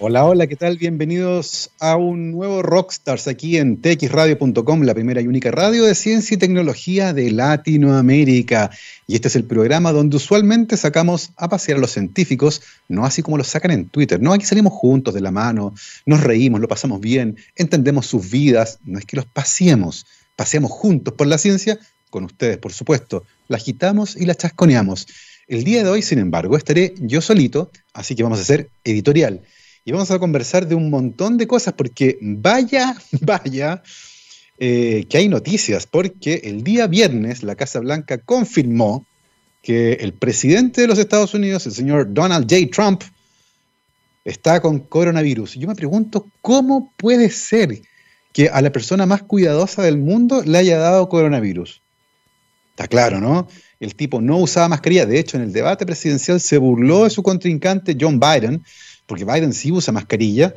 Hola, hola, ¿qué tal? Bienvenidos a un nuevo Rockstars aquí en txradio.com, la primera y única radio de ciencia y tecnología de Latinoamérica. Y este es el programa donde usualmente sacamos a pasear a los científicos, no así como los sacan en Twitter, no, aquí salimos juntos de la mano, nos reímos, lo pasamos bien, entendemos sus vidas, no es que los paseemos, paseamos juntos por la ciencia, con ustedes, por supuesto, la agitamos y la chasconeamos. El día de hoy, sin embargo, estaré yo solito, así que vamos a hacer editorial y vamos a conversar de un montón de cosas porque vaya, vaya, eh, que hay noticias, porque el día viernes la Casa Blanca confirmó que el presidente de los Estados Unidos, el señor Donald J. Trump, está con coronavirus. Yo me pregunto, ¿cómo puede ser que a la persona más cuidadosa del mundo le haya dado coronavirus? Está claro, ¿no? El tipo no usaba mascarilla. De hecho, en el debate presidencial se burló de su contrincante John Biden, porque Biden sí usa mascarilla,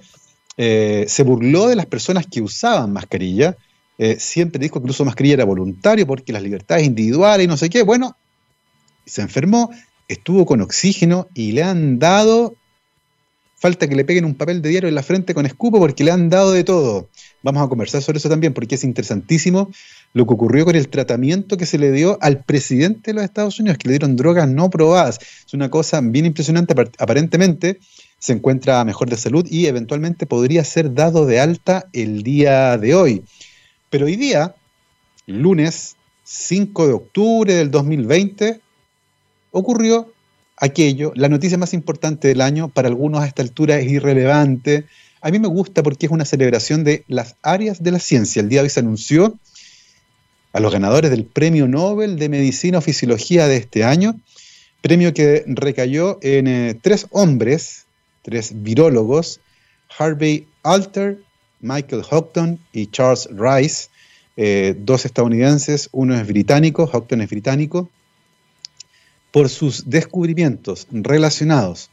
eh, se burló de las personas que usaban mascarilla, eh, siempre dijo que el uso de mascarilla era voluntario porque las libertades individuales y no sé qué, bueno, se enfermó, estuvo con oxígeno y le han dado, falta que le peguen un papel de diario en la frente con escupo porque le han dado de todo. Vamos a conversar sobre eso también porque es interesantísimo lo que ocurrió con el tratamiento que se le dio al presidente de los Estados Unidos, que le dieron drogas no probadas. Es una cosa bien impresionante, aparentemente se encuentra mejor de salud y eventualmente podría ser dado de alta el día de hoy. Pero hoy día, lunes 5 de octubre del 2020, ocurrió aquello, la noticia más importante del año, para algunos a esta altura es irrelevante. A mí me gusta porque es una celebración de las áreas de la ciencia. El día de hoy se anunció a los ganadores del Premio Nobel de Medicina o Fisiología de este año, premio que recayó en eh, tres hombres tres virólogos, Harvey Alter, Michael Houghton y Charles Rice, eh, dos estadounidenses, uno es británico, Houghton es británico, por sus descubrimientos relacionados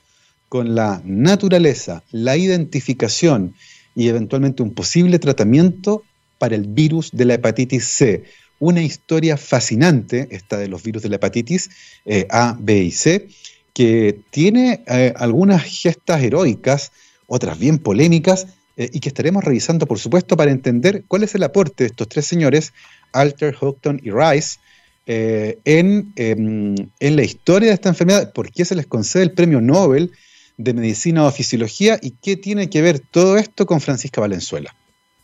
con la naturaleza, la identificación y eventualmente un posible tratamiento para el virus de la hepatitis C. Una historia fascinante, esta de los virus de la hepatitis eh, A, B y C, que tiene eh, algunas gestas heroicas, otras bien polémicas, eh, y que estaremos revisando, por supuesto, para entender cuál es el aporte de estos tres señores, Alter, Houghton y Rice, eh, en, em, en, la historia de esta enfermedad, por qué se les concede el premio Nobel de Medicina o Fisiología y qué tiene que ver todo esto con Francisca Valenzuela,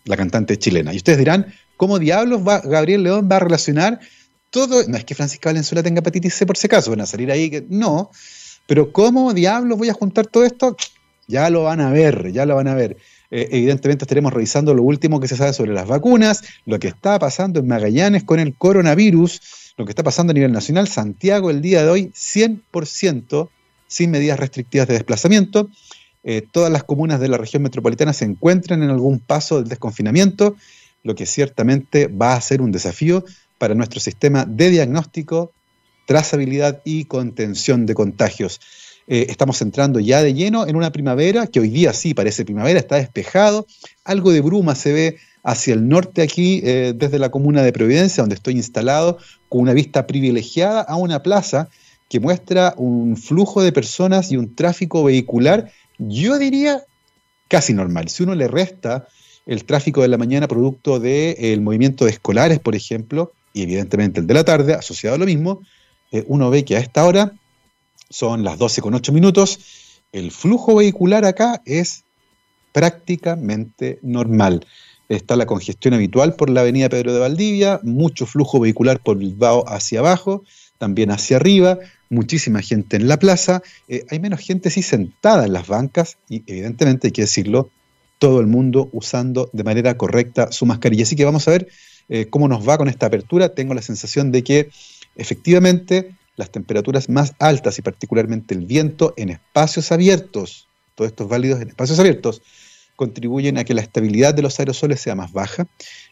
la cantante chilena. Y ustedes dirán, ¿cómo diablos va, Gabriel León va a relacionar todo? No es que Francisca Valenzuela tenga hepatitis C por si acaso, van a salir ahí que no, pero ¿cómo diablos voy a juntar todo esto? Ya lo van a ver, ya lo van a ver. Eh, evidentemente estaremos revisando lo último que se sabe sobre las vacunas, lo que está pasando en Magallanes con el coronavirus, lo que está pasando a nivel nacional. Santiago el día de hoy 100% sin medidas restrictivas de desplazamiento. Eh, todas las comunas de la región metropolitana se encuentran en algún paso del desconfinamiento, lo que ciertamente va a ser un desafío para nuestro sistema de diagnóstico, trazabilidad y contención de contagios. Eh, estamos entrando ya de lleno en una primavera, que hoy día sí parece primavera, está despejado, algo de bruma se ve hacia el norte aquí, eh, desde la comuna de Providencia, donde estoy instalado, con una vista privilegiada a una plaza que muestra un flujo de personas y un tráfico vehicular, yo diría casi normal. Si uno le resta el tráfico de la mañana producto del movimiento de escolares, por ejemplo, y evidentemente el de la tarde, asociado a lo mismo, eh, uno ve que a esta hora son las 12 con 8 minutos, el flujo vehicular acá es prácticamente normal. Está la congestión habitual por la avenida Pedro de Valdivia, mucho flujo vehicular por Bilbao hacia abajo, también hacia arriba, muchísima gente en la plaza, eh, hay menos gente sí sentada en las bancas y evidentemente hay que decirlo, todo el mundo usando de manera correcta su mascarilla. Así que vamos a ver eh, cómo nos va con esta apertura. Tengo la sensación de que Efectivamente, las temperaturas más altas y particularmente el viento en espacios abiertos, todos estos válidos en espacios abiertos, contribuyen a que la estabilidad de los aerosoles sea más baja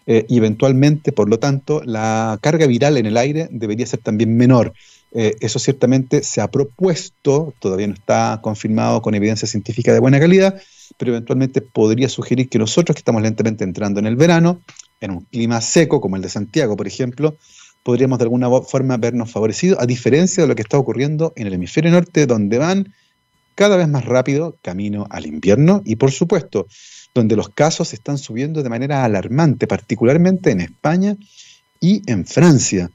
eh, y eventualmente, por lo tanto, la carga viral en el aire debería ser también menor. Eh, eso ciertamente se ha propuesto, todavía no está confirmado con evidencia científica de buena calidad, pero eventualmente podría sugerir que nosotros que estamos lentamente entrando en el verano, en un clima seco como el de Santiago, por ejemplo, podríamos de alguna forma vernos favorecidos, a diferencia de lo que está ocurriendo en el hemisferio norte, donde van cada vez más rápido camino al invierno y por supuesto donde los casos están subiendo de manera alarmante, particularmente en España y en Francia,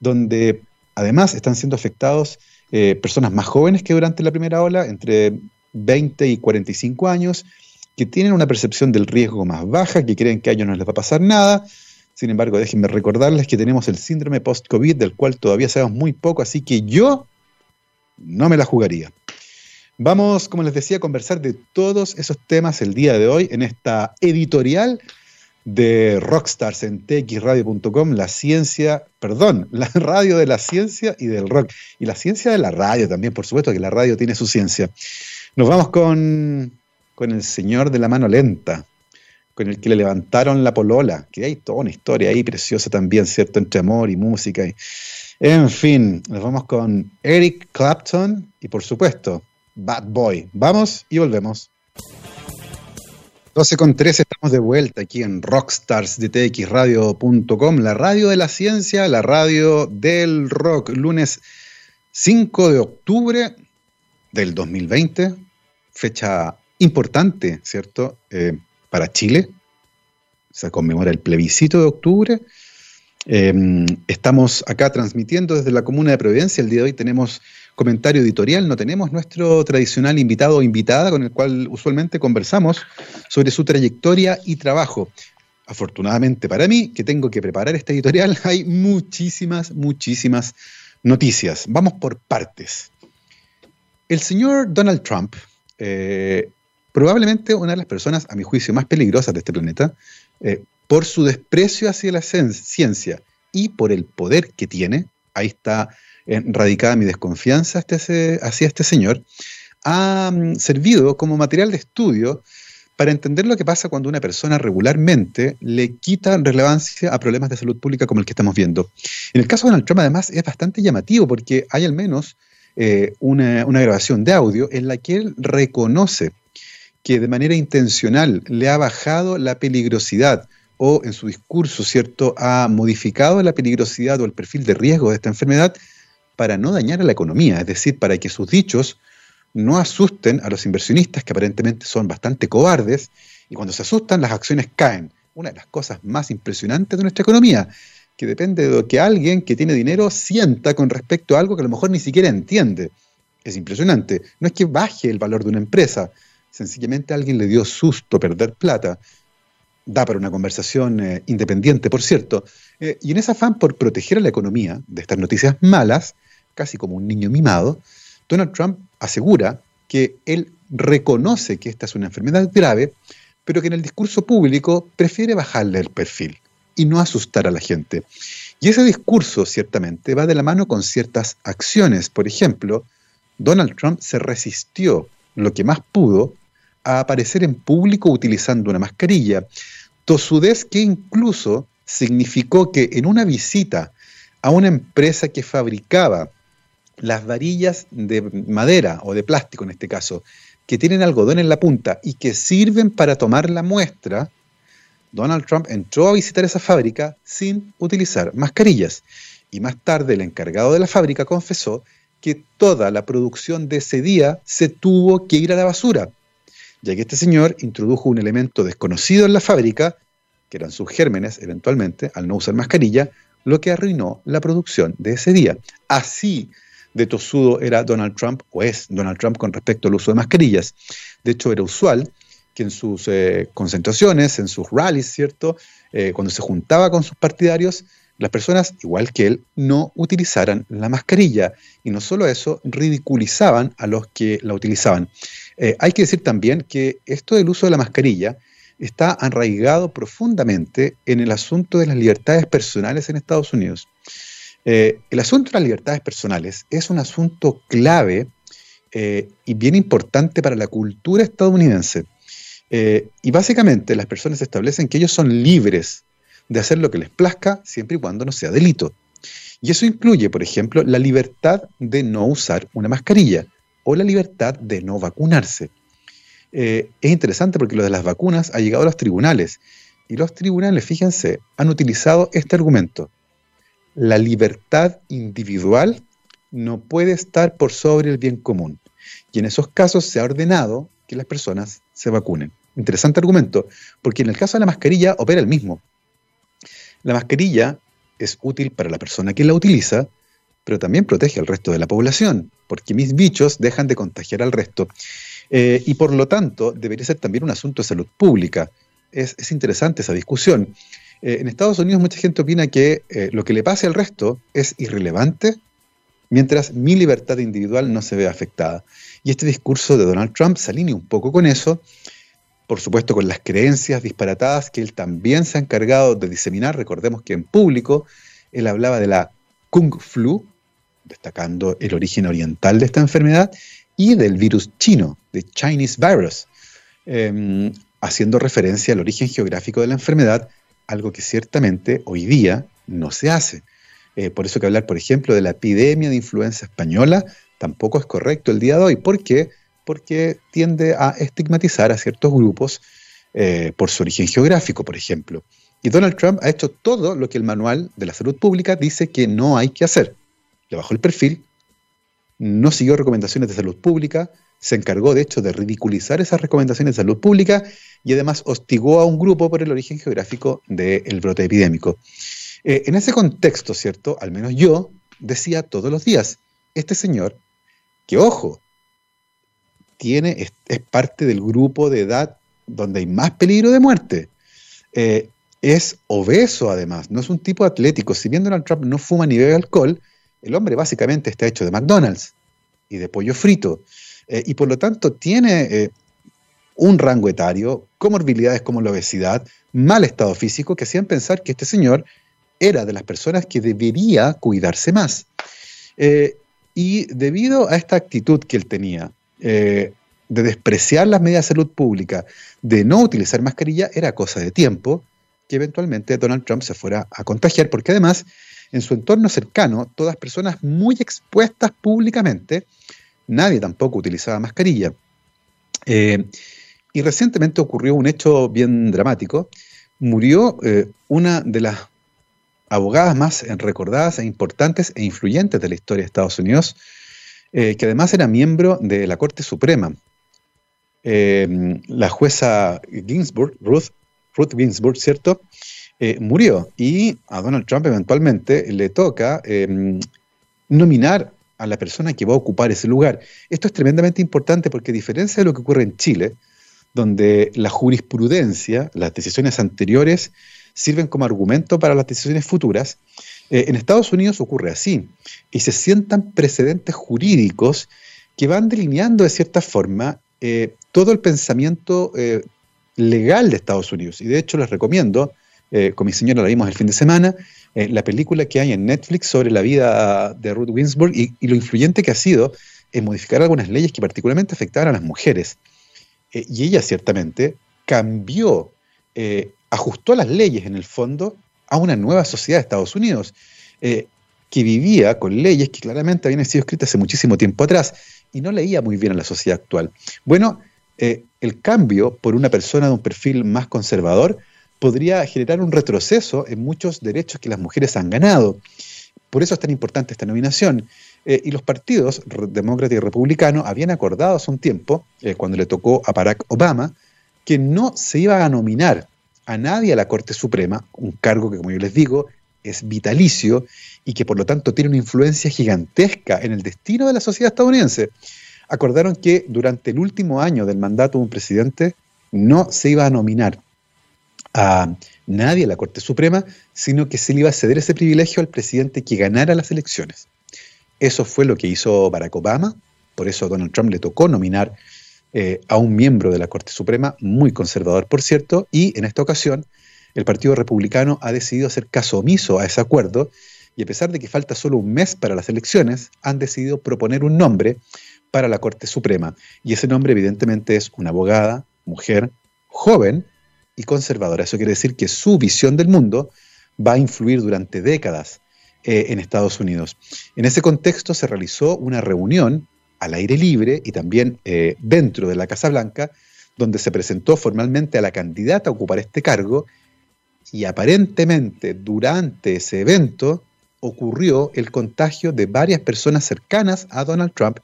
donde además están siendo afectados eh, personas más jóvenes que durante la primera ola, entre 20 y 45 años, que tienen una percepción del riesgo más baja, que creen que a ellos no les va a pasar nada. Sin embargo, déjenme recordarles que tenemos el síndrome post-COVID, del cual todavía sabemos muy poco, así que yo no me la jugaría. Vamos, como les decía, a conversar de todos esos temas el día de hoy en esta editorial de Rockstars en txradio.com, la ciencia, perdón, la radio de la ciencia y del rock. Y la ciencia de la radio también, por supuesto que la radio tiene su ciencia. Nos vamos con, con el señor de la mano lenta, con el que le levantaron la polola, que hay toda una historia ahí preciosa también, ¿cierto? Entre amor y música. Y, en fin, nos vamos con Eric Clapton y por supuesto Bad Boy. Vamos y volvemos. 12 con 13 estamos de vuelta aquí en Rockstars de txradio.com, la radio de la ciencia, la radio del rock, lunes 5 de octubre del 2020, fecha importante, ¿cierto? Eh, para Chile. Se conmemora el plebiscito de octubre. Eh, estamos acá transmitiendo desde la comuna de Providencia. El día de hoy tenemos comentario editorial, no tenemos nuestro tradicional invitado o invitada con el cual usualmente conversamos sobre su trayectoria y trabajo. Afortunadamente para mí, que tengo que preparar este editorial, hay muchísimas, muchísimas noticias. Vamos por partes. El señor Donald Trump, eh, probablemente una de las personas, a mi juicio, más peligrosas de este planeta, eh, por su desprecio hacia la ciencia y por el poder que tiene, ahí está radicada mi desconfianza hacia este señor, ha mm, servido como material de estudio para entender lo que pasa cuando una persona regularmente le quita relevancia a problemas de salud pública como el que estamos viendo. En el caso de Donald Trump, además, es bastante llamativo porque hay al menos eh, una, una grabación de audio en la que él reconoce que de manera intencional le ha bajado la peligrosidad o en su discurso, ¿cierto?, ha modificado la peligrosidad o el perfil de riesgo de esta enfermedad para no dañar a la economía, es decir, para que sus dichos no asusten a los inversionistas que aparentemente son bastante cobardes y cuando se asustan las acciones caen. Una de las cosas más impresionantes de nuestra economía, que depende de lo que alguien que tiene dinero sienta con respecto a algo que a lo mejor ni siquiera entiende. Es impresionante. No es que baje el valor de una empresa, sencillamente alguien le dio susto perder plata. Da para una conversación eh, independiente, por cierto. Eh, y en ese afán por proteger a la economía de estas noticias malas, casi como un niño mimado, Donald Trump asegura que él reconoce que esta es una enfermedad grave, pero que en el discurso público prefiere bajarle el perfil y no asustar a la gente. Y ese discurso, ciertamente, va de la mano con ciertas acciones. Por ejemplo, Donald Trump se resistió lo que más pudo a aparecer en público utilizando una mascarilla, tosudez que incluso significó que en una visita a una empresa que fabricaba las varillas de madera o de plástico en este caso, que tienen algodón en la punta y que sirven para tomar la muestra, Donald Trump entró a visitar esa fábrica sin utilizar mascarillas. Y más tarde el encargado de la fábrica confesó que toda la producción de ese día se tuvo que ir a la basura, ya que este señor introdujo un elemento desconocido en la fábrica, que eran sus gérmenes eventualmente, al no usar mascarilla, lo que arruinó la producción de ese día. Así de tosudo era Donald Trump, o es Donald Trump con respecto al uso de mascarillas. De hecho, era usual que en sus eh, concentraciones, en sus rallies, ¿cierto? Eh, cuando se juntaba con sus partidarios, las personas, igual que él, no utilizaran la mascarilla. Y no solo eso, ridiculizaban a los que la utilizaban. Eh, hay que decir también que esto del uso de la mascarilla está arraigado profundamente en el asunto de las libertades personales en Estados Unidos. Eh, el asunto de las libertades personales es un asunto clave eh, y bien importante para la cultura estadounidense. Y básicamente las personas establecen que ellos son libres de hacer lo que les plazca siempre y cuando no sea delito. Y eso incluye, por ejemplo, la libertad de no usar una mascarilla o la libertad de no vacunarse. es interesante porque lo de las vacunas ha llegado a los tribunales y los tribunales, fíjense, han utilizado este argumento la libertad individual no puede estar por sobre el bien común. y en esos casos se ha ordenado que las personas se vacunen. Interesante argumento, porque en el caso de la mascarilla opera el mismo. La mascarilla es útil para la persona que la utiliza, pero también protege al resto de la población, porque mis bichos dejan de contagiar al resto. Eh, y por lo tanto, debería ser también un asunto de salud pública. Es, interesante esa discusión. Eh, en Estados Unidos mucha gente opina que eh, lo que le pase al resto es irrelevante mientras mi libertad individual no se vea afectada. Y este discurso de Donald Trump se alinea un poco con eso, por supuesto con las creencias disparatadas que él también se ha encargado de diseminar. Recordemos que en público él hablaba de la Kung Flu, destacando el origen oriental de esta enfermedad, y del virus chino, de Chinese Virus, em, haciendo referencia al origen geográfico de la enfermedad, algo que ciertamente hoy día no se hace. Eh, por eso que hablar, por ejemplo, de la epidemia de influenza española tampoco es correcto el día de hoy. ¿Por qué? Porque tiende a estigmatizar a ciertos grupos eh, por su origen geográfico, por ejemplo. Y Donald Trump ha hecho todo lo que el manual de la salud pública dice que no hay que hacer. Le bajó el perfil, no siguió recomendaciones de salud pública, se encargó de hecho de ridiculizar esas recomendaciones de salud pública y además hostigó a un grupo por el origen geográfico del brote epidémico. Eh, en ese contexto, ¿cierto? Al menos yo decía todos los días, este señor, que ojo, tiene, es, parte del grupo de edad donde hay más peligro de muerte. Eh, es obeso además, no es un tipo atlético. Si bien Donald Trump no fuma ni bebe alcohol, el hombre básicamente está hecho de McDonald's y de pollo frito. Eh, y por lo tanto tiene eh, un rango etario, comorbilidades como la obesidad, mal estado físico, que hacían pensar que este señor era de las personas que debería cuidarse más. Eh, y debido a esta actitud que él tenía, de despreciar las medidas de salud pública, de no utilizar mascarilla, era cosa de tiempo que eventualmente Donald Trump se fuera a contagiar, porque además en su entorno cercano, todas personas muy expuestas públicamente, nadie tampoco utilizaba mascarilla. Eh, y recientemente ocurrió un hecho bien dramático. Murió eh, una de las abogadas más recordadas e importantes e influyentes de la historia de Estados Unidos, eh, que además era miembro de la Corte Suprema. la jueza Ginsburg, Ruth, Ruth Ginsburg, ¿cierto? Eh, murió. Y a Donald Trump eventualmente le toca em, nominar a la persona que va a ocupar ese lugar. Esto es tremendamente importante porque a diferencia de lo que ocurre en Chile, donde la jurisprudencia, las decisiones anteriores, sirven como argumento para las decisiones futuras, eh, en Estados Unidos ocurre así. Y se sientan precedentes jurídicos que van delineando de cierta forma eh, todo el pensamiento legal de Estados Unidos. Y de hecho les recomiendo eh, con mi señora la vimos el fin de semana, eh, la película que hay en Netflix sobre la vida de Ruth Ginsburg y, lo influyente que ha sido en modificar algunas leyes que particularmente afectaban a las mujeres. Eh, y ella ciertamente cambió, ajustó las leyes en el fondo a una nueva sociedad de Estados Unidos, que vivía con leyes que claramente habían sido escritas hace muchísimo tiempo atrás y no leía muy bien a la sociedad actual. Bueno, el cambio por una persona de un perfil más conservador podría generar un retroceso en muchos derechos que las mujeres han ganado. Por eso es tan importante esta nominación. Eh, y los partidos, demócrata y republicano, habían acordado hace un tiempo, eh, cuando le tocó a Barack Obama, que no se iba a nominar a nadie a la Corte Suprema, un cargo que, como yo les digo, es vitalicio y que por lo tanto tiene una influencia gigantesca en el destino de la sociedad estadounidense. Acordaron que durante el último año del mandato de un presidente no se iba a nominar a nadie a la Corte Suprema, sino que se le iba a ceder ese privilegio al presidente que ganara las elecciones. Eso fue lo que hizo Barack Obama, por eso a Donald Trump le tocó nominar eh, a un miembro de la Corte Suprema, muy conservador por cierto, y en esta ocasión el Partido Republicano ha decidido hacer caso omiso a ese acuerdo y a pesar de que falta solo un mes para las elecciones, han decidido proponer un nombre para la Corte Suprema. Y ese nombre evidentemente es una abogada, mujer, joven, y conservadora. Eso quiere decir que su visión del mundo va a influir durante décadas eh, en Estados Unidos. En ese contexto se realizó una reunión al aire libre y también eh, dentro de la Casa Blanca, donde se presentó formalmente a la candidata a ocupar este cargo y aparentemente durante ese evento ocurrió el contagio de varias personas cercanas a Donald Trump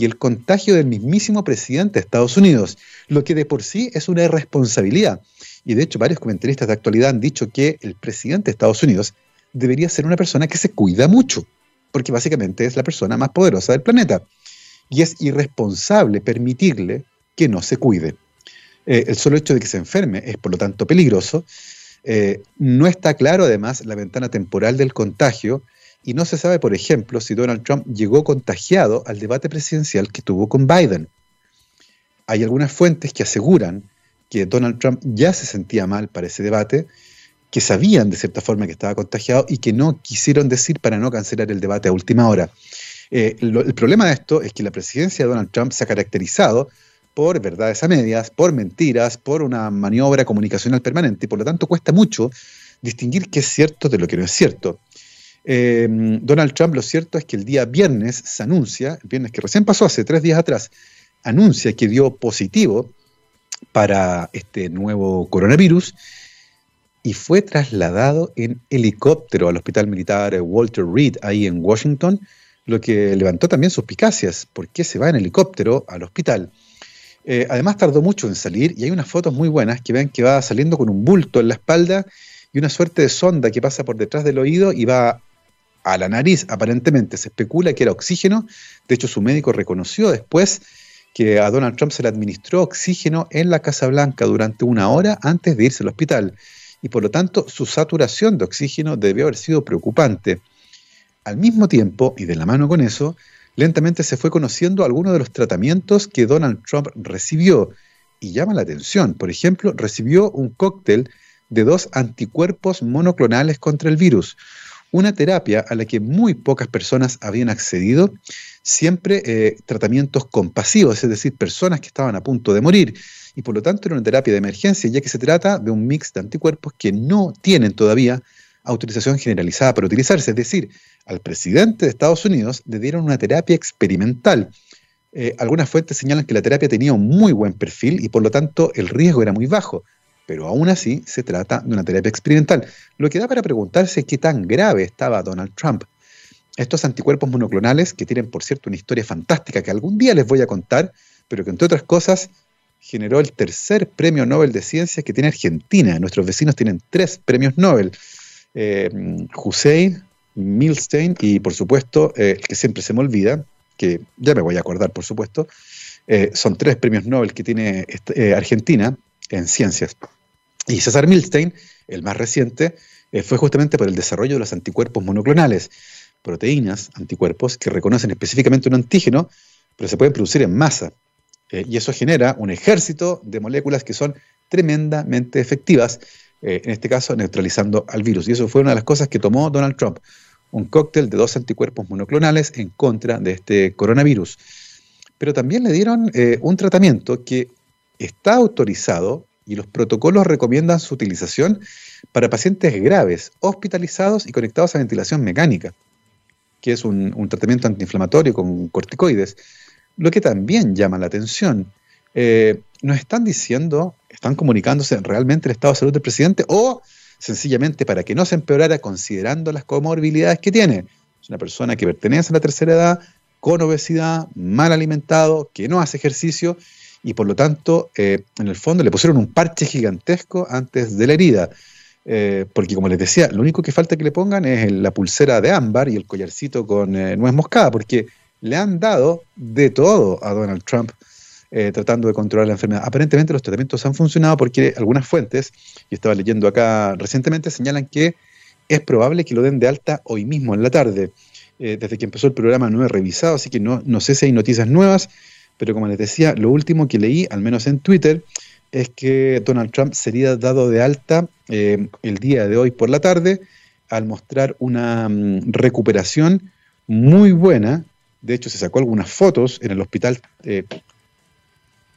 y el contagio del mismísimo presidente de Estados Unidos, lo que de por sí es una irresponsabilidad. Y de hecho varios comentaristas de actualidad han dicho que el presidente de Estados Unidos debería ser una persona que se cuida mucho, porque básicamente es la persona más poderosa del planeta. Y es irresponsable permitirle que no se cuide. Eh, el solo hecho de que se enferme es por lo tanto peligroso. Eh, no está claro además la ventana temporal del contagio y no se sabe, por ejemplo, si Donald Trump llegó contagiado al debate presidencial que tuvo con Biden. Hay algunas fuentes que aseguran que Donald Trump ya se sentía mal para ese debate, que sabían de cierta forma que estaba contagiado y que no quisieron decir para no cancelar el debate a última hora. Eh, el problema de esto es que la presidencia de Donald Trump se ha caracterizado por verdades a medias, por mentiras, por una maniobra comunicacional permanente y por lo tanto cuesta mucho distinguir qué es cierto de lo que no es cierto. Em, Donald Trump, lo cierto es que el día viernes se anuncia, el viernes que recién pasó, hace tres días atrás, anuncia que dio positivo para este nuevo coronavirus y fue trasladado en helicóptero al Hospital Militar Walter Reed, ahí en Washington, lo que levantó también suspicacias. ¿Por qué se va en helicóptero al hospital? Eh, además tardó mucho en salir y hay unas fotos muy buenas que ven que va saliendo con un bulto en la espalda y una suerte de sonda que pasa por detrás del oído y va a la nariz, aparentemente. Se especula que era oxígeno. De hecho, su médico reconoció después que a Donald Trump se le administró oxígeno en la Casa Blanca durante una hora antes de irse al hospital. Y por lo tanto, su saturación de oxígeno debió haber sido preocupante. Al mismo tiempo, y de la mano con eso, lentamente se fue conociendo algunos de los tratamientos que Donald Trump recibió. Y llama la atención. Por ejemplo, recibió un cóctel de dos anticuerpos monoclonales contra el virus una terapia a la que muy pocas personas habían accedido, siempre eh, tratamientos compasivos, es decir, personas que estaban a punto de morir. Y por lo tanto era una terapia de emergencia, ya que se trata de un mix de anticuerpos que no tienen todavía autorización generalizada para utilizarse. Es decir, al presidente de Estados Unidos le dieron una terapia experimental. Eh, algunas fuentes señalan que la terapia tenía un muy buen perfil y por lo tanto el riesgo era muy bajo pero aún así se trata de una terapia experimental, lo que da para preguntarse qué tan grave estaba Donald Trump. Estos anticuerpos monoclonales, que tienen por cierto una historia fantástica que algún día les voy a contar, pero que entre otras cosas generó el tercer premio Nobel de Ciencias que tiene Argentina. Nuestros vecinos tienen tres premios Nobel. Eh, Hussein, Milstein y por supuesto, eh, el que siempre se me olvida, que ya me voy a acordar por supuesto, eh, son tres premios Nobel que tiene Argentina en ciencias. Y César Milstein, el más reciente, eh, fue justamente por el desarrollo de los anticuerpos monoclonales, proteínas, anticuerpos que reconocen específicamente un antígeno, pero se pueden producir en masa. Eh, y eso genera un ejército de moléculas que son tremendamente efectivas, eh, en este caso neutralizando al virus. Y eso fue una de las cosas que tomó Donald Trump, un cóctel de dos anticuerpos monoclonales en contra de este coronavirus. Pero también le dieron un tratamiento que está autorizado y los protocolos recomiendan su utilización para pacientes graves, hospitalizados y conectados a ventilación mecánica, que es un, tratamiento antiinflamatorio con corticoides, lo que también llama la atención. Eh, ¿Nos están diciendo, están comunicándose realmente el estado de salud del presidente o sencillamente para que no se empeorara considerando las comorbilidades que tiene? Es una persona que pertenece a la tercera edad, con obesidad, mal alimentado, que no hace ejercicio y por lo tanto, eh, en el fondo le pusieron un parche gigantesco antes de la herida. Eh, porque como les decía, lo único que falta que le pongan es la pulsera de ámbar y el collarcito con eh, nuez moscada, porque le han dado de todo a Donald Trump tratando de controlar la enfermedad. Aparentemente los tratamientos han funcionado porque algunas fuentes, y estaba leyendo acá recientemente, señalan que es probable que lo den de alta hoy mismo en la tarde. desde que empezó el programa no he revisado, así que no, no sé si hay noticias nuevas, pero como les decía, lo último que leí, al menos en Twitter, es que Donald Trump sería dado de alta eh, el día de hoy por la tarde al mostrar una mm, recuperación muy buena. De hecho, se sacó algunas fotos en el hospital eh,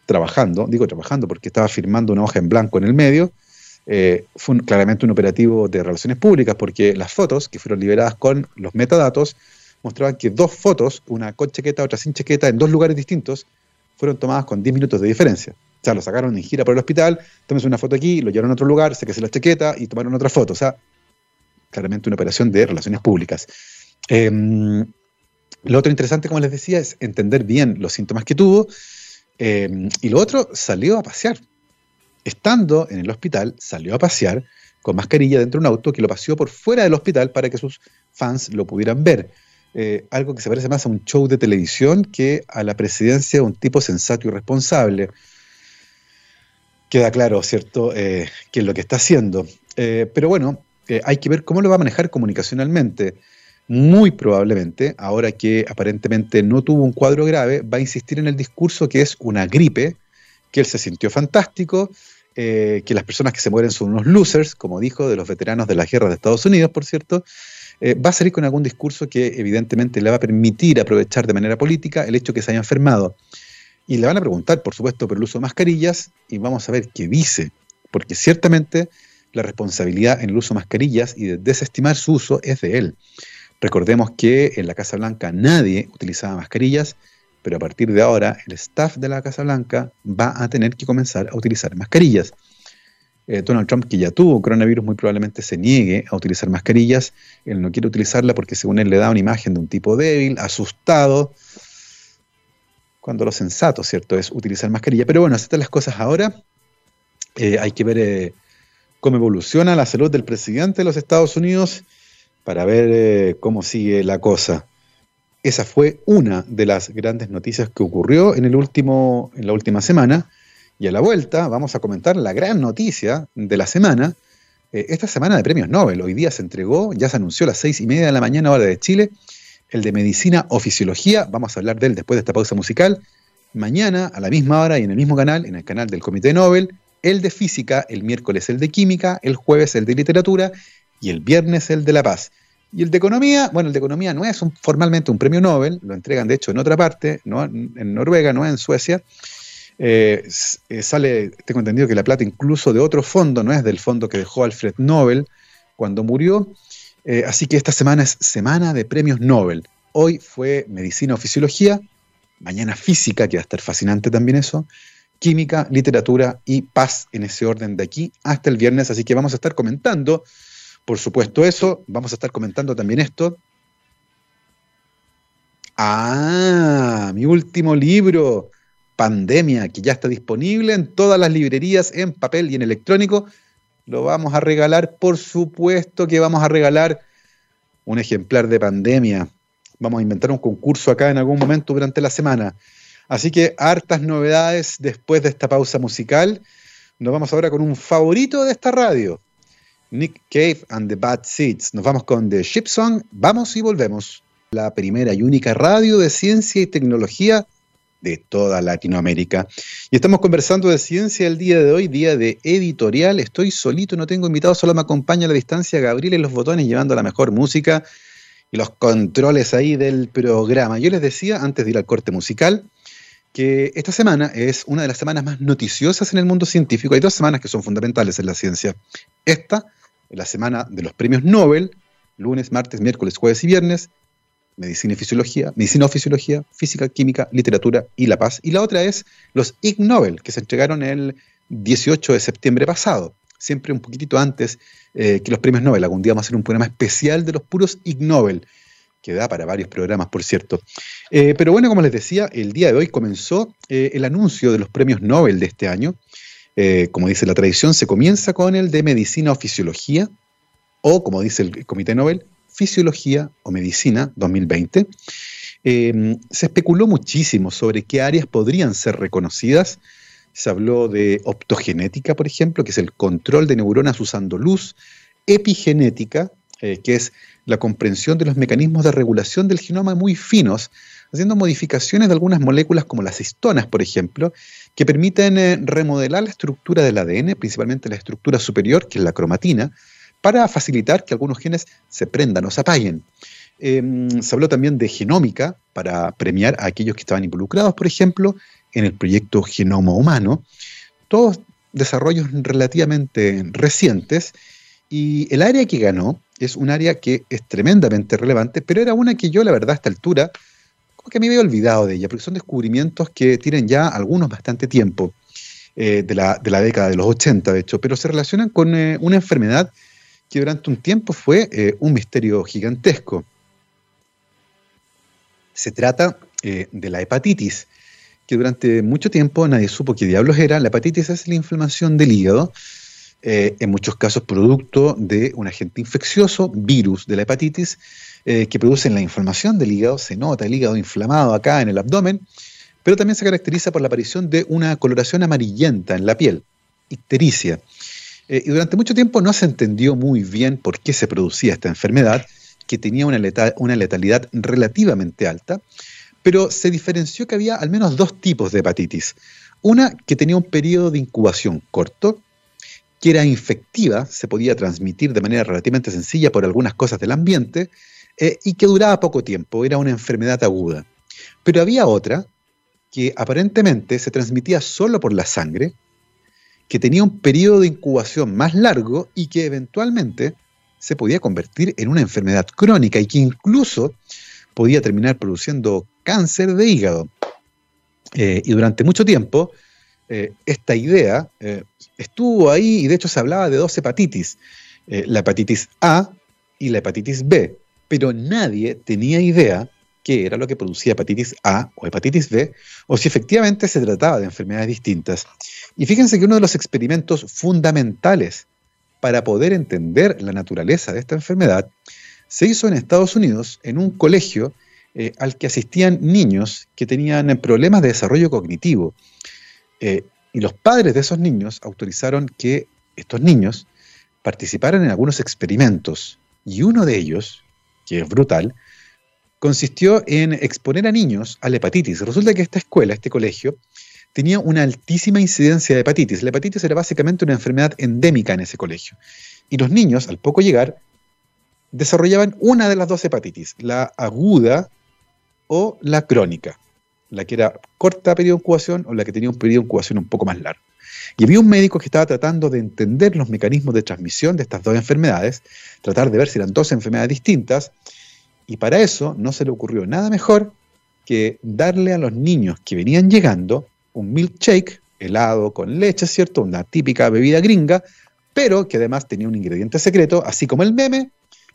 trabajando, digo trabajando porque estaba firmando una hoja en blanco en el medio. Eh, fue claramente un operativo de relaciones públicas porque las fotos que fueron liberadas con los metadatos mostraban que dos fotos, una con chaqueta, otra sin chaqueta, en dos lugares distintos, fueron tomadas con 10 minutos de diferencia. O sea, lo sacaron en gira por el hospital, tómense una foto aquí, lo llevaron a otro lugar, se la chaqueta y tomaron otra foto. O sea, claramente una operación de relaciones públicas. Em, Lo otro interesante, como les decía, es entender bien los síntomas que tuvo. Eh, y lo otro, salió a pasear. Estando en el hospital, salió a pasear con mascarilla dentro de un auto que lo paseó por fuera del hospital para que sus fans lo pudieran ver. Eh, algo que se parece más a un show de televisión que a la presidencia de un tipo sensato y responsable. Queda claro, ¿cierto?, eh, qué es lo que está haciendo. Eh, pero bueno, hay que ver cómo lo va a manejar comunicacionalmente. Muy probablemente, ahora que aparentemente no tuvo un cuadro grave, va a insistir en el discurso que es una gripe, que él se sintió fantástico, que las personas que se mueren son unos losers, como dijo, de los veteranos de la guerra de Estados Unidos, por cierto, eh, va a salir con algún discurso que evidentemente le va a permitir aprovechar de manera política el hecho que se haya enfermado. Y le van a preguntar, por supuesto, por el uso de mascarillas y vamos a ver qué dice, porque ciertamente la responsabilidad en el uso de mascarillas y de desestimar su uso es de él. Recordemos que en la Casa Blanca nadie utilizaba mascarillas, pero a partir de ahora el staff de la Casa Blanca va a tener que comenzar a utilizar mascarillas. Eh, Donald Trump, que ya tuvo coronavirus, muy probablemente se niegue a utilizar mascarillas. Él no quiere utilizarla porque según él le da una imagen de un tipo débil, asustado, cuando lo sensato, ¿cierto?, es utilizar mascarilla. Pero bueno, así las cosas ahora. Eh, hay que ver eh, cómo evoluciona la salud del presidente de los Estados Unidos para ver cómo sigue la cosa. Esa fue una de las grandes noticias que ocurrió en, el último, en la última semana. Y a la vuelta vamos a comentar la gran noticia de la semana. Eh, esta semana de premios Nobel, hoy día se entregó, ya se anunció a las seis y media de la mañana hora de Chile, el de Medicina o Fisiología, vamos a hablar de él después de esta pausa musical. Mañana, a la misma hora y en el mismo canal, en el canal del Comité Nobel, el de Física, el miércoles el de Química, el jueves el de Literatura y el viernes el de La Paz. Y el de Economía, bueno, el de Economía no es formalmente un premio Nobel, lo entregan de hecho en otra parte, no en Noruega, no en Suecia, eh, sale, tengo entendido que la plata incluso de otro fondo, no es del fondo que dejó Alfred Nobel cuando murió. Eh, así que esta semana es semana de premios Nobel. Hoy fue medicina o fisiología, mañana física, que va a estar fascinante también eso, química, literatura y paz en ese orden de aquí hasta el viernes. Así que vamos a estar comentando, por supuesto, eso. Vamos a estar comentando también esto. Ah, mi último libro Pandemia, que ya está disponible en todas las librerías, en papel y en electrónico. Lo vamos a regalar, por supuesto que vamos a regalar un ejemplar de Pandemia. Vamos a inventar un concurso acá en algún momento durante la semana. Así que hartas novedades después de esta pausa musical. Nos vamos ahora con un favorito de esta radio. Nick Cave and the Bad Seeds. Nos vamos con The Ship Song. Vamos y volvemos. La primera y única radio de ciencia y tecnología de toda Latinoamérica. Y estamos conversando de ciencia el día de hoy, día de editorial. Estoy solito, no tengo invitados, solo me acompaña a la distancia Gabriel en los botones llevando la mejor música y los controles ahí del programa. Yo les decía antes de ir al corte musical que esta semana es una de las semanas más noticiosas en el mundo científico. Hay dos semanas que son fundamentales en la ciencia. Esta es la semana de los premios Nobel, lunes, martes, miércoles, jueves y viernes, medicina y fisiología, medicina o fisiología, física, química, literatura y la paz. Y la otra es los Ig Nobel, que se entregaron el 18 de septiembre pasado, siempre un poquitito antes eh, que los premios Nobel. Algún día vamos a hacer un programa especial de los puros Ig Nobel, que da para varios programas, por cierto. Eh, pero bueno, como les decía, el día de hoy comenzó eh, el anuncio de los premios Nobel de este año. como dice la tradición, se comienza con el de medicina o fisiología, o como dice el Comité Nobel, Fisiología o Medicina 2020, em, se especuló muchísimo sobre qué áreas podrían ser reconocidas. Se habló de optogenética, por ejemplo, que es el control de neuronas usando luz, epigenética, eh, que es la comprensión de los mecanismos de regulación del genoma muy finos, haciendo modificaciones de algunas moléculas como las histonas, por ejemplo, que permiten eh, remodelar la estructura del ADN, principalmente la estructura superior, que es la cromatina, para facilitar que algunos genes se prendan o se apaguen. Em, se habló también de genómica para premiar a aquellos que estaban involucrados, por ejemplo, en el proyecto Genoma Humano. Todos desarrollos relativamente recientes y el área que ganó es un área que es tremendamente relevante, pero era una que yo, la verdad, a esta altura, como que me había olvidado de ella, porque son descubrimientos que tienen ya algunos bastante tiempo, eh, de, la, década de los 80, de hecho, pero se relacionan con eh, una enfermedad que durante un tiempo fue eh, un misterio gigantesco. Se trata eh, de la hepatitis, que durante mucho tiempo nadie supo qué diablos era. La hepatitis es la inflamación del hígado, eh, en muchos casos producto de un agente infeccioso, virus de la hepatitis, que producen la inflamación del hígado. Se nota el hígado inflamado acá en el abdomen, pero también se caracteriza por la aparición de una coloración amarillenta en la piel, ictericia. Y durante mucho tiempo no se entendió muy bien por qué se producía esta enfermedad, que tenía una, una letalidad relativamente alta, pero se diferenció que había al menos dos tipos de hepatitis. Una que tenía un periodo de incubación corto, que era infectiva, se podía transmitir de manera relativamente sencilla por algunas cosas del ambiente, eh, y que duraba poco tiempo, era una enfermedad aguda. Pero había otra que aparentemente se transmitía solo por la sangre, que tenía un periodo de incubación más largo y que eventualmente se podía convertir en una enfermedad crónica y que incluso podía terminar produciendo cáncer de hígado. Eh, y durante mucho tiempo, eh, esta idea eh, estuvo ahí y de hecho se hablaba de dos hepatitis, la hepatitis A y la hepatitis B, pero nadie tenía idea qué era lo que producía hepatitis A o hepatitis B, o si efectivamente se trataba de enfermedades distintas. Y fíjense que uno de los experimentos fundamentales para poder entender la naturaleza de esta enfermedad se hizo en Estados Unidos en un colegio eh, al que asistían niños que tenían problemas de desarrollo cognitivo. Eh, y los padres de esos niños autorizaron que estos niños participaran en algunos experimentos. Y uno de ellos, que es brutal, consistió en exponer a niños a la hepatitis. Resulta que esta escuela, este colegio, tenía una altísima incidencia de hepatitis. La hepatitis era básicamente una enfermedad endémica en ese colegio. Y los niños, al poco llegar, desarrollaban una de las dos hepatitis, la aguda o la crónica, la que era corta periodo de incubación o la que tenía un periodo de incubación un poco más largo. Y había un médico que estaba tratando de entender los mecanismos de transmisión de estas dos enfermedades, tratar de ver si eran dos enfermedades distintas, y para eso no se le ocurrió nada mejor que darle a los niños que venían llegando un milkshake, helado con leche, ¿cierto? Una típica bebida gringa, pero que además tenía un ingrediente secreto, así como el meme,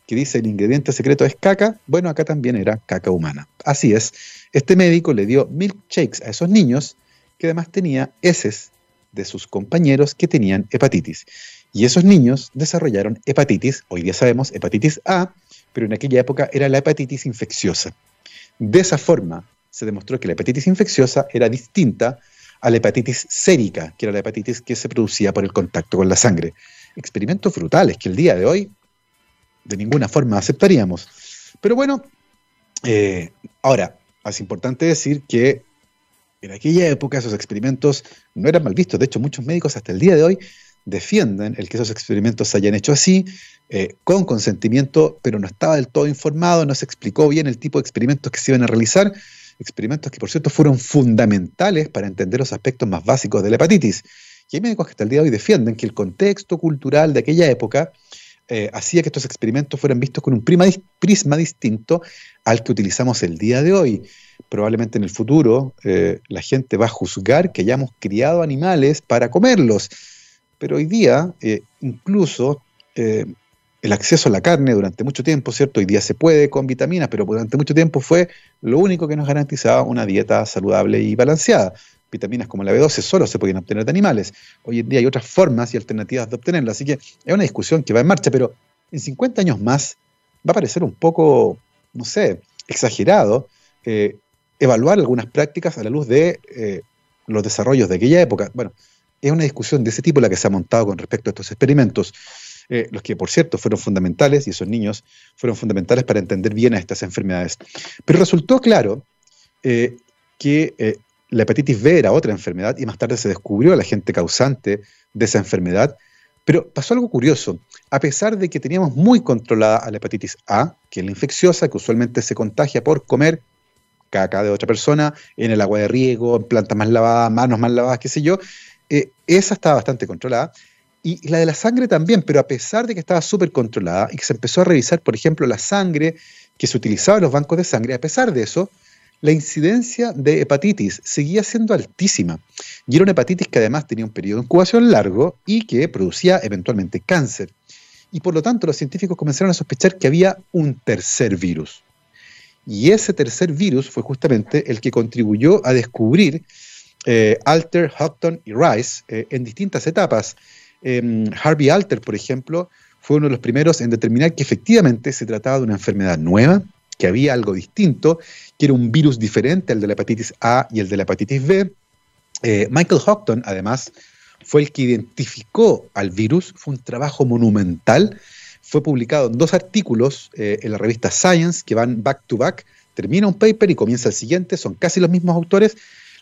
que dice el ingrediente secreto es caca, bueno, acá también era caca humana. Así es, este médico le dio milkshakes a esos niños que además tenía heces de sus compañeros que tenían hepatitis. Y esos niños desarrollaron hepatitis, hoy día sabemos hepatitis A, pero en aquella época era la hepatitis infecciosa. De esa forma se demostró que la hepatitis infecciosa era distinta a la hepatitis sérica, que era la hepatitis que se producía por el contacto con la sangre. Experimentos brutales que el día de hoy de ninguna forma aceptaríamos. Pero bueno, eh, ahora, es importante decir que en aquella época esos experimentos no eran mal vistos. De hecho, muchos médicos hasta el día de hoy defienden el que esos experimentos se hayan hecho así, eh, con consentimiento, pero no estaba del todo informado, no se explicó bien el tipo de experimentos que se iban a realizar, experimentos que por cierto fueron fundamentales para entender los aspectos más básicos de la hepatitis. Y hay médicos que hasta el día de hoy defienden que el contexto cultural de aquella época eh, hacía que estos experimentos fueran vistos con un prisma distinto al que utilizamos el día de hoy. Probablemente en el futuro eh, la gente va a juzgar que hayamos criado animales para comerlos, pero hoy día eh, incluso el acceso a la carne durante mucho tiempo, ¿cierto? Hoy día se puede con vitaminas, pero durante mucho tiempo fue lo único que nos garantizaba una dieta saludable y balanceada vitaminas como la B12 solo se podían obtener de animales. Hoy en día hay otras formas y alternativas de obtenerlas, así que es una discusión que va en marcha, pero en 50 años más va a parecer un poco, no sé, exagerado eh, evaluar algunas prácticas a la luz de eh, los desarrollos de aquella época. Bueno, es una discusión de ese tipo la que se ha montado con respecto a estos experimentos, eh, los que por cierto fueron fundamentales, y esos niños fueron fundamentales para entender bien a estas enfermedades. Pero resultó claro que la hepatitis B era otra enfermedad y más tarde se descubrió la agente causante de esa enfermedad. Pero pasó algo curioso. A pesar de que teníamos muy controlada a la hepatitis A, que es la infecciosa, que usualmente se contagia por comer caca de otra persona, en el agua de riego, en plantas más lavadas, manos más lavadas, qué sé yo, eh, esa estaba bastante controlada. Y la de la sangre también, pero a pesar de que estaba súper controlada y que se empezó a revisar, por ejemplo, la sangre que se utilizaba en los bancos de sangre, a pesar de eso, la incidencia de hepatitis seguía siendo altísima. Y era una hepatitis que además tenía un periodo de incubación largo y que producía eventualmente cáncer. Y por lo tanto los científicos comenzaron a sospechar que había un tercer virus. Y ese tercer virus fue justamente el que contribuyó a descubrir Alter, Houghton y Rice eh, en distintas etapas. Em, Harvey Alter, por ejemplo, fue uno de los primeros en determinar que efectivamente se trataba de una enfermedad nueva, que había algo distinto, que era un virus diferente al de la hepatitis A y el de la hepatitis B. Eh, Michael Houghton, además, fue el que identificó al virus, fue un trabajo monumental, fue publicado en dos artículos en la revista Science que van back to back, termina un paper y comienza el siguiente, son casi los mismos autores,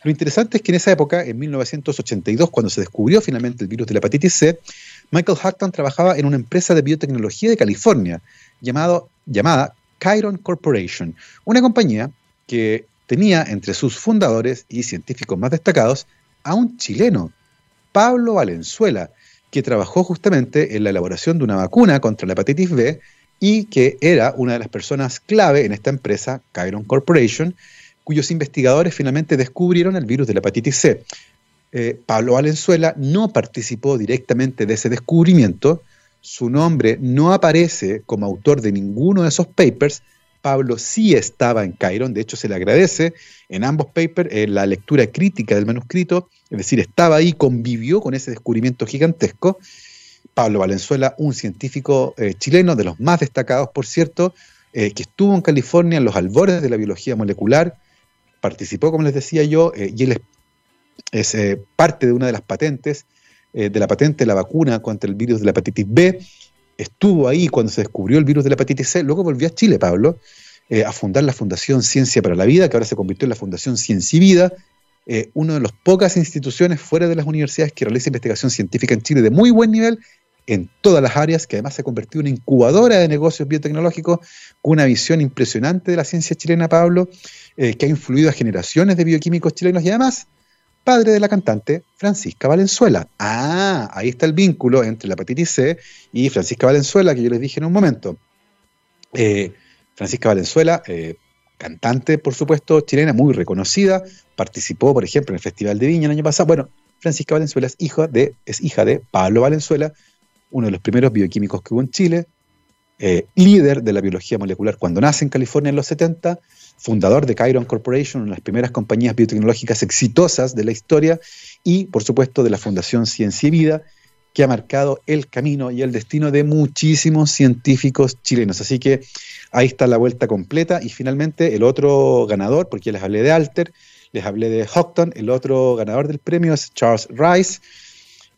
lo interesante es que en esa época, en 1982, cuando se descubrió finalmente el virus de la hepatitis C, Michael Hackton trabajaba en una empresa de biotecnología de California llamada Chiron Corporation, una compañía que tenía entre sus fundadores y científicos más destacados a un chileno, Pablo Valenzuela, que trabajó justamente en la elaboración de una vacuna contra la hepatitis B y que era una de las personas clave en esta empresa, Chiron Corporation, cuyos investigadores finalmente descubrieron el virus de la hepatitis C. Eh, Pablo Valenzuela no participó directamente de ese descubrimiento, su nombre no aparece como autor de ninguno de esos papers, Pablo sí estaba en Chiron, de hecho se le agradece en ambos papers en la lectura crítica del manuscrito, es decir, estaba ahí, convivió con ese descubrimiento gigantesco. Pablo Valenzuela, un científico eh, chileno, de los más destacados, por cierto, eh, que estuvo en California en los albores de la biología molecular, participó, como les decía yo, eh, y él es, eh, parte de una de las patentes, eh, de la patente de la vacuna contra el virus de la hepatitis B. Estuvo ahí cuando se descubrió el virus de la hepatitis C. Luego volvió a Chile, Pablo, a fundar la Fundación Ciencia para la Vida, que ahora se convirtió en la Fundación Ciencia y Vida, una de las pocas instituciones fuera de las universidades que realiza investigación científica en Chile de muy buen nivel en todas las áreas, que además se ha convertido en una incubadora de negocios biotecnológicos con una visión impresionante de la ciencia chilena, Pablo, eh, que ha influido a generaciones de bioquímicos chilenos y además padre de la cantante Francisca Valenzuela. Ah, ahí está el vínculo entre la hepatitis C y Francisca Valenzuela, que yo les dije en un momento. Eh, Francisca Valenzuela, eh, cantante, por supuesto, chilena, muy reconocida, participó, por ejemplo, en el Festival de Viña el año pasado. Bueno, Francisca Valenzuela es hija de, es hija de Pablo Valenzuela, uno de los primeros bioquímicos que hubo en Chile, líder de la biología molecular cuando nace en California en los 70, fundador de Chiron Corporation, una de las primeras compañías biotecnológicas exitosas de la historia, y por supuesto de la Fundación Ciencia y Vida, que ha marcado el camino y el destino de muchísimos científicos chilenos. Así que ahí está la vuelta completa. Y finalmente el otro ganador, porque les hablé de Alter, les hablé de Houghton, el otro ganador del premio es Charles Rice,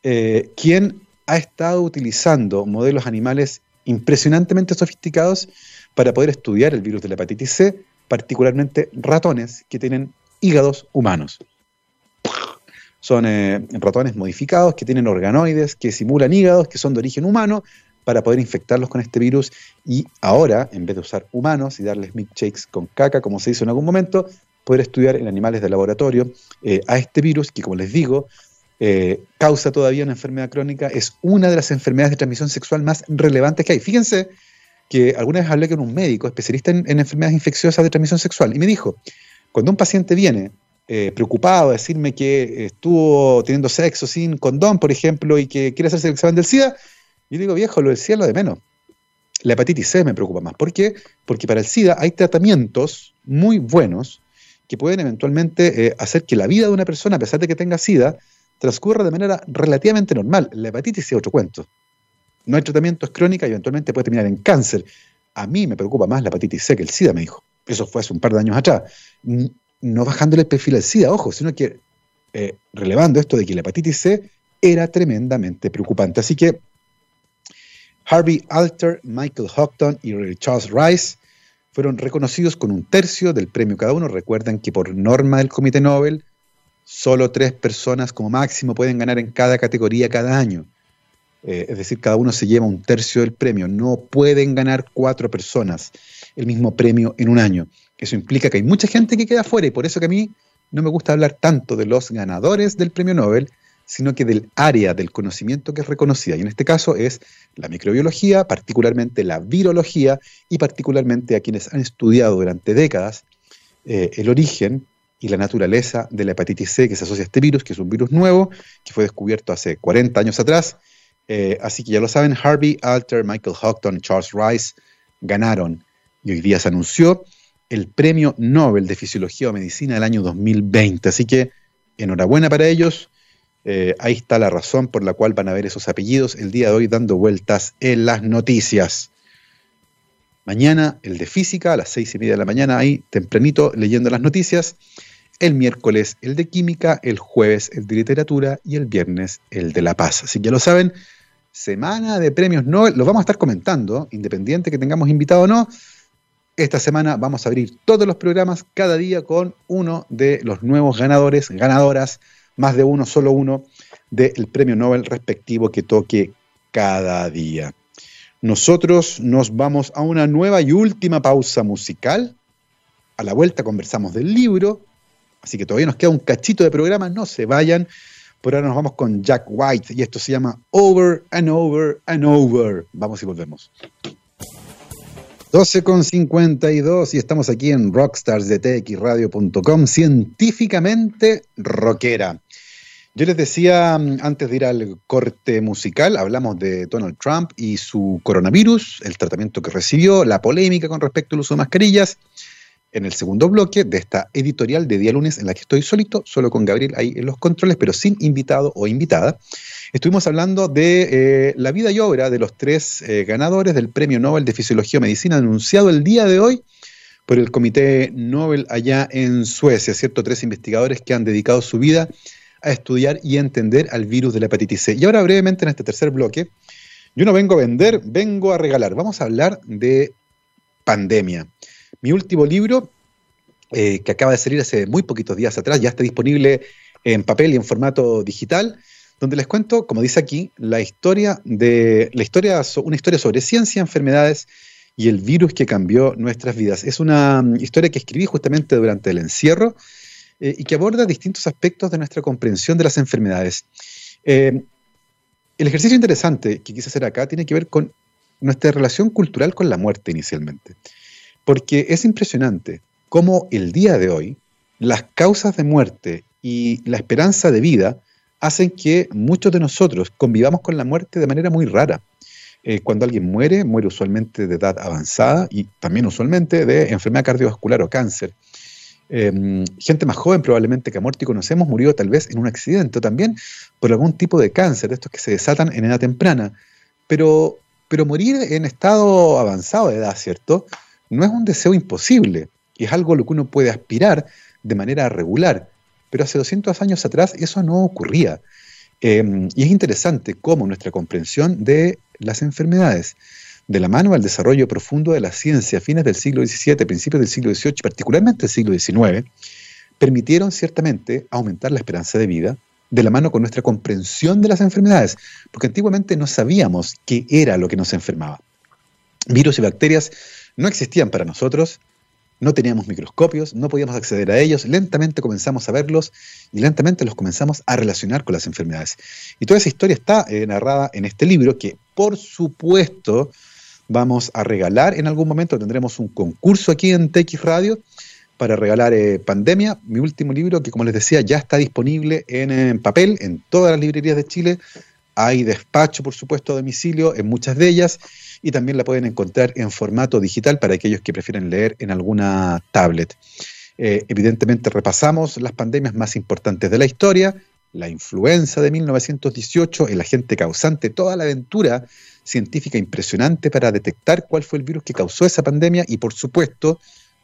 eh, quien ha estado utilizando modelos animales impresionantemente sofisticados para poder estudiar el virus de la hepatitis C particularmente ratones que tienen hígados humanos. Son eh, ratones modificados que tienen organoides, que simulan hígados, que son de origen humano, para poder infectarlos con este virus y ahora, en vez de usar humanos y darles milkshakes con caca, como se hizo en algún momento, poder estudiar en animales de laboratorio eh, a este virus que, como les digo, eh, causa todavía una enfermedad crónica, es una de las enfermedades de transmisión sexual más relevantes que hay. Fíjense que alguna vez hablé con un médico especialista en, enfermedades infecciosas de transmisión sexual y me dijo, cuando un paciente viene eh, preocupado a decirme que estuvo teniendo sexo sin condón, por ejemplo, y que quiere hacerse el examen del SIDA, yo digo, viejo, lo del SIDA lo de menos. La hepatitis C me preocupa más. ¿Por qué? Porque para el SIDA hay tratamientos muy buenos que pueden eventualmente eh, hacer que la vida de una persona, a pesar de que tenga SIDA, transcurra de manera relativamente normal. La hepatitis C es otro cuento no hay tratamiento, es crónica y eventualmente puede terminar en cáncer. A mí me preocupa más la hepatitis C que el SIDA, me dijo. Eso fue hace un par de años atrás. No bajándole el perfil al SIDA, ojo, sino que eh, relevando esto de que la hepatitis C era tremendamente preocupante. Así que Harvey Alter, Michael Houghton y Charles Rice fueron reconocidos con un tercio del premio cada uno. Recuerden que por norma del Comité Nobel, solo tres personas como máximo pueden ganar en cada categoría cada año. Eh, es decir, cada uno se lleva un tercio del premio. No pueden ganar cuatro personas el mismo premio en un año. Eso implica que hay mucha gente que queda fuera y por eso que a mí no me gusta hablar tanto de los ganadores del premio Nobel, sino que del área del conocimiento que es reconocida. Y en este caso es la microbiología, particularmente la virología y particularmente a quienes han estudiado durante décadas eh, el origen y la naturaleza de la hepatitis C que se asocia a este virus, que es un virus nuevo, que fue descubierto hace 40 años atrás eh, así que ya lo saben, Harvey Alter, Michael Houghton Charles Rice ganaron. Y hoy día se anunció el Premio Nobel de Fisiología o Medicina del año 2020. Así que enhorabuena para ellos. Eh, ahí está la razón por la cual van a ver esos apellidos el día de hoy dando vueltas en las noticias. Mañana el de física a las seis y media de la mañana, ahí tempranito leyendo las noticias. El miércoles el de química, el jueves el de literatura y el viernes el de la paz. Así que lo saben, semana de premios Nobel, los vamos a estar comentando, independiente que tengamos invitado o no. Esta semana vamos a abrir todos los programas cada día con uno de los nuevos ganadores, ganadoras, más de uno, solo uno, del premio Nobel respectivo que toque cada día. Nosotros nos vamos a una nueva y última pausa musical. A la vuelta conversamos del libro, así que todavía nos queda un cachito de programa, no se vayan. Por ahora nos vamos con Jack White y esto se llama Over and Over and Over. Vamos y volvemos. 12 con 52 y estamos aquí en Rockstars de txradio.com, científicamente rockera. Yo les decía mm, antes de ir al corte musical, hablamos de Donald Trump y su coronavirus, el tratamiento que recibió, la polémica con respecto al uso de mascarillas. En el segundo bloque de esta editorial de día lunes en la que estoy solito, solo con Gabriel ahí en los controles, pero sin invitado o invitada, estuvimos hablando de eh, la vida y obra de los tres eh, ganadores del Premio Nobel de Fisiología o Medicina anunciado el día de hoy por el Comité Nobel allá en Suecia, ¿cierto? Tres investigadores que han dedicado su vida a estudiar y entender al virus de la hepatitis C. Y ahora brevemente en este tercer bloque, yo no vengo a vender, vengo a regalar. Vamos a hablar de pandemia. Mi último libro, eh, que acaba de salir hace muy poquitos días atrás, ya está disponible en papel y en formato digital, donde les cuento, como dice aquí, la historia de la historia, una historia sobre ciencia, enfermedades y el virus que cambió nuestras vidas. Es una mm, historia que escribí justamente durante el encierro eh, y que aborda distintos aspectos de nuestra comprensión de las enfermedades. Eh, el ejercicio interesante que quise hacer acá tiene que ver con nuestra relación cultural con la muerte inicialmente, porque es impresionante cómo el día de hoy las causas de muerte y la esperanza de vida hacen que muchos de nosotros convivamos con la muerte de manera muy rara. Eh, cuando alguien muere, muere usualmente de edad avanzada y también usualmente de enfermedad cardiovascular o cáncer. Em, gente más joven probablemente que ha muerto y conocemos murió tal vez en un accidente o también por algún tipo de cáncer, de estos que se desatan en edad temprana. Pero, pero morir en estado avanzado de edad, ¿cierto? No es un deseo imposible es algo a lo que uno puede aspirar de manera regular. Pero hace 200 años atrás eso no ocurría. Em, y es interesante cómo nuestra comprensión de las enfermedades de la mano al desarrollo profundo de la ciencia a fines del siglo XVII, principios del siglo XVIII, particularmente del siglo XIX, permitieron ciertamente aumentar la esperanza de vida de la mano con nuestra comprensión de las enfermedades, porque antiguamente no sabíamos qué era lo que nos enfermaba. Virus y bacterias no existían para nosotros, no teníamos microscopios, no podíamos acceder a ellos, lentamente comenzamos a verlos y lentamente los comenzamos a relacionar con las enfermedades. Y toda esa historia está eh, narrada en este libro que, por supuesto, vamos a regalar en algún momento, tendremos un concurso aquí en TX Radio para regalar eh, Pandemia, mi último libro que como les decía ya está disponible en, papel en todas las librerías de Chile. Hay despacho, por supuesto, a domicilio en muchas de ellas y también la pueden encontrar en formato digital para aquellos que prefieren leer en alguna tablet. Eh, evidentemente repasamos las pandemias más importantes de la historia, la influenza de 1918, el agente causante, toda la aventura científica impresionante para detectar cuál fue el virus que causó esa pandemia y, por supuesto,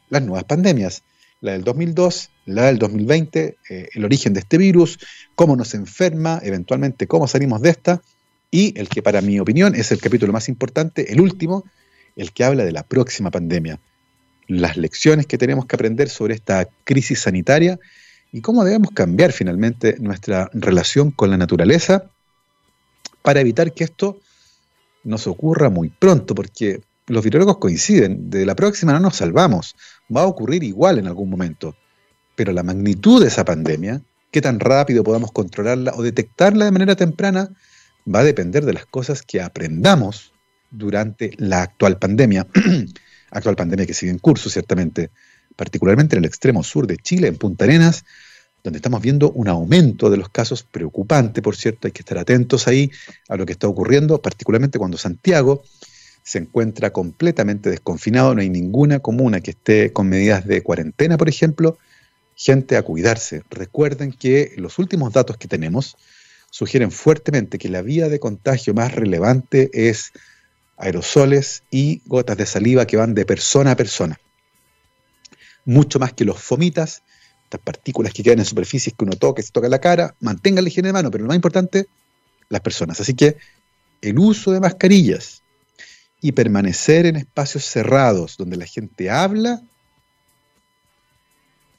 las nuevas pandemias. La del 2002, la del 2020, eh, el origen de este virus, cómo nos enferma, eventualmente cómo salimos de esta, y el que para mi opinión es el capítulo más importante, el último, el que habla de la próxima pandemia, las lecciones que tenemos que aprender sobre esta crisis sanitaria y cómo debemos cambiar finalmente nuestra relación con la naturaleza para evitar que esto nos ocurra muy pronto, porque los virólogos coinciden, de la próxima no nos salvamos, va a ocurrir igual en algún momento, pero la magnitud de esa pandemia, qué tan rápido podamos controlarla o detectarla de manera temprana, va a depender de las cosas que aprendamos durante la actual pandemia, actual pandemia que sigue en curso ciertamente, particularmente en el extremo sur de Chile, en Punta Arenas, donde estamos viendo un aumento de los casos preocupante, por cierto, hay que estar atentos ahí a lo que está ocurriendo, particularmente cuando Santiago se encuentra completamente desconfinado, no hay ninguna comuna que esté con medidas de cuarentena, por ejemplo, gente a cuidarse. Recuerden que los últimos datos que tenemos sugieren fuertemente que la vía de contagio más relevante es aerosoles y gotas de saliva que van de persona a persona. Mucho más que los fomitas, estas partículas que quedan en superficies que uno toca, se toca la cara, mantengan la higiene de mano, pero lo más importante, las personas. Así que el uso de mascarillas y permanecer en espacios cerrados donde la gente habla,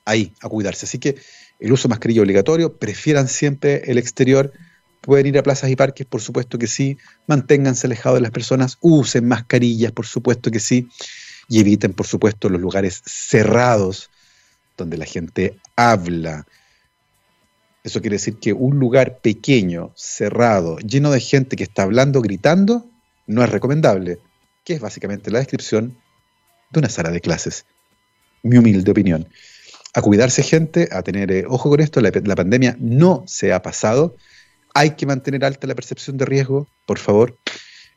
ahí, a cuidarse. Así que el uso de mascarilla obligatorio, prefieran siempre el exterior, pueden ir a plazas y parques, por supuesto que sí, manténganse alejados de las personas, usen mascarillas, por supuesto que sí, y eviten, por supuesto, los lugares cerrados donde la gente habla. Eso quiere decir que un lugar pequeño, cerrado, lleno de gente que está hablando, gritando, no es recomendable, que es básicamente la descripción de una sala de clases. Mi humilde opinión a cuidarse gente, a tener eh, ojo con esto, la, pandemia no se ha pasado, hay que mantener alta la percepción de riesgo, por favor.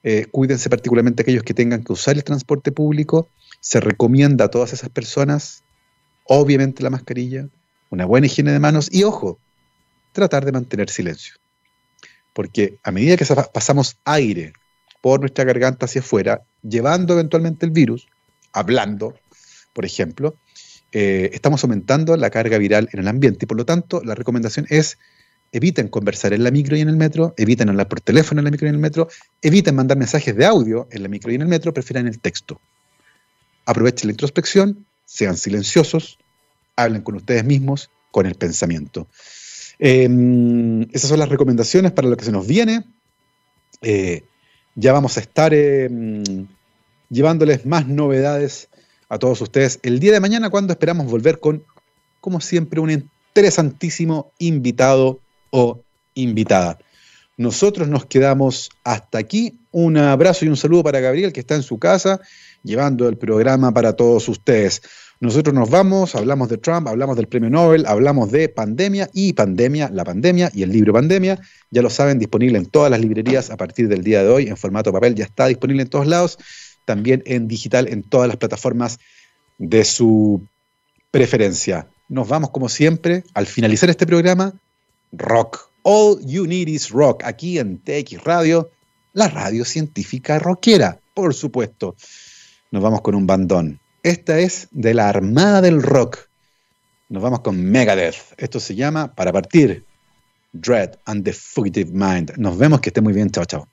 Eh, cuídense particularmente aquellos que tengan que usar el transporte público. Se recomienda a todas esas personas, obviamente la mascarilla, una buena higiene de manos y, ojo, tratar de mantener silencio. Porque a medida que pasamos aire por nuestra garganta hacia afuera, llevando eventualmente el virus, hablando, por ejemplo, eh, estamos aumentando la carga viral en el ambiente y por lo tanto la recomendación es eviten conversar en la micro y en el metro, eviten hablar por teléfono en la micro y en el metro, eviten mandar mensajes de audio en la micro y en el metro, prefieran el texto. Aprovechen la introspección, sean silenciosos, hablen con ustedes mismos, con el pensamiento. Em, esas son las recomendaciones para lo que se nos viene. Eh, ya vamos a estar em, llevándoles más novedades a todos ustedes el día de mañana cuando esperamos volver con, como siempre, un interesantísimo invitado o invitada. Nosotros nos quedamos hasta aquí. Un abrazo y un saludo para Gabriel que está en su casa llevando el programa para todos ustedes. Nosotros nos vamos, hablamos de Trump, hablamos del premio Nobel, hablamos de pandemia y pandemia, la pandemia y el libro Pandemia. Ya lo saben, disponible en todas las librerías a partir del día de hoy en formato papel, ya está disponible en todos lados también en digital en todas las plataformas de su preferencia. Nos vamos como siempre, al finalizar este programa, rock. All You Need Is Rock, aquí en TX Radio, la radio científica rockera, por supuesto. Nos vamos con un bandón. Esta es de la Armada del Rock. Nos vamos con Megadeth. Esto se llama, para partir, Dread and the Fugitive Mind. Nos vemos, que esté muy bien. Chao, chao.